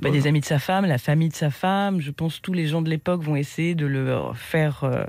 Bah, des amis de sa femme, la famille de sa femme. Je pense que tous les gens de l'époque vont essayer de le faire, euh,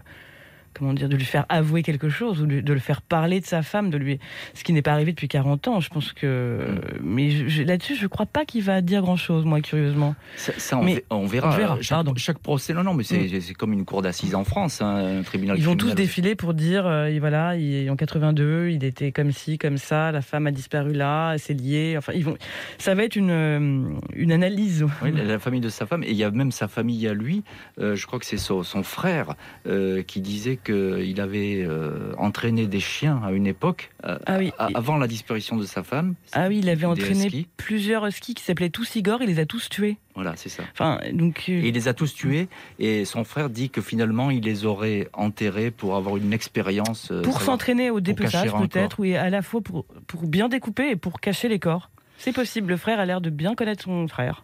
comment dire, de lui faire avouer quelque chose ou de, le faire parler de sa femme, de lui, ce qui n'est pas arrivé depuis 40 ans. Je pense que, mais je- je- là-dessus, je crois pas qu'il va dire grand-chose, moi, curieusement. Ça, ça, on, Mais- on verra. on verra, chaque. Mm. procès, non, non, mais c'est c'est comme une cour d'assises en France, hein, un tribunal. Ils vont tous défiler pour dire, euh, voilà, il- en 82, il était comme ci, comme ça, la femme a disparu là, c'est lié. Enfin, ils vont, ça va être une, euh, une analyse. Oui, la, la famille de sa femme, et il y a même sa famille à lui. euh, je crois que c'est son, son frère euh, qui disait qu'il avait euh, entraîné des chiens à une époque, euh, Ah oui. avant la disparition de sa femme. Ah oui, il avait entraîné plusieurs skis qui s'appelaient tous Igor, il les a tous tués. Voilà, c'est ça. Enfin, donc. euh, Et il les a tous tués, et son frère dit que finalement il les aurait enterrés pour avoir une expérience. pour s'entraîner au dépeçage peut-être, oui, à la fois pour, pour bien découper et pour cacher les corps. C'est possible, le frère a l'air de bien connaître son frère.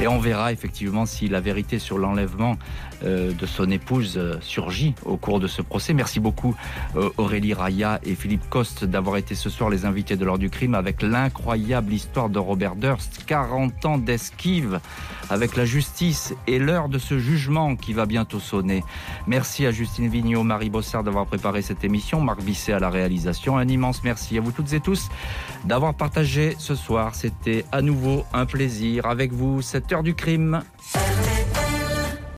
Et on verra effectivement si la vérité sur l'enlèvement de son épouse euh, surgit au cours de ce procès. Merci beaucoup euh, Aurélie Raya et Philippe Coste d'avoir été ce soir les invités de l'heure du crime avec l'incroyable histoire de Robert Durst. 40 ans d'esquive avec la justice et l'heure de ce jugement qui va bientôt sonner. Merci à Justine Vignot, Marie Bossard d'avoir préparé cette émission, Marc Bisset à la réalisation. Un immense merci à vous toutes et tous d'avoir partagé ce soir. C'était à nouveau un plaisir avec vous, cette heure du crime.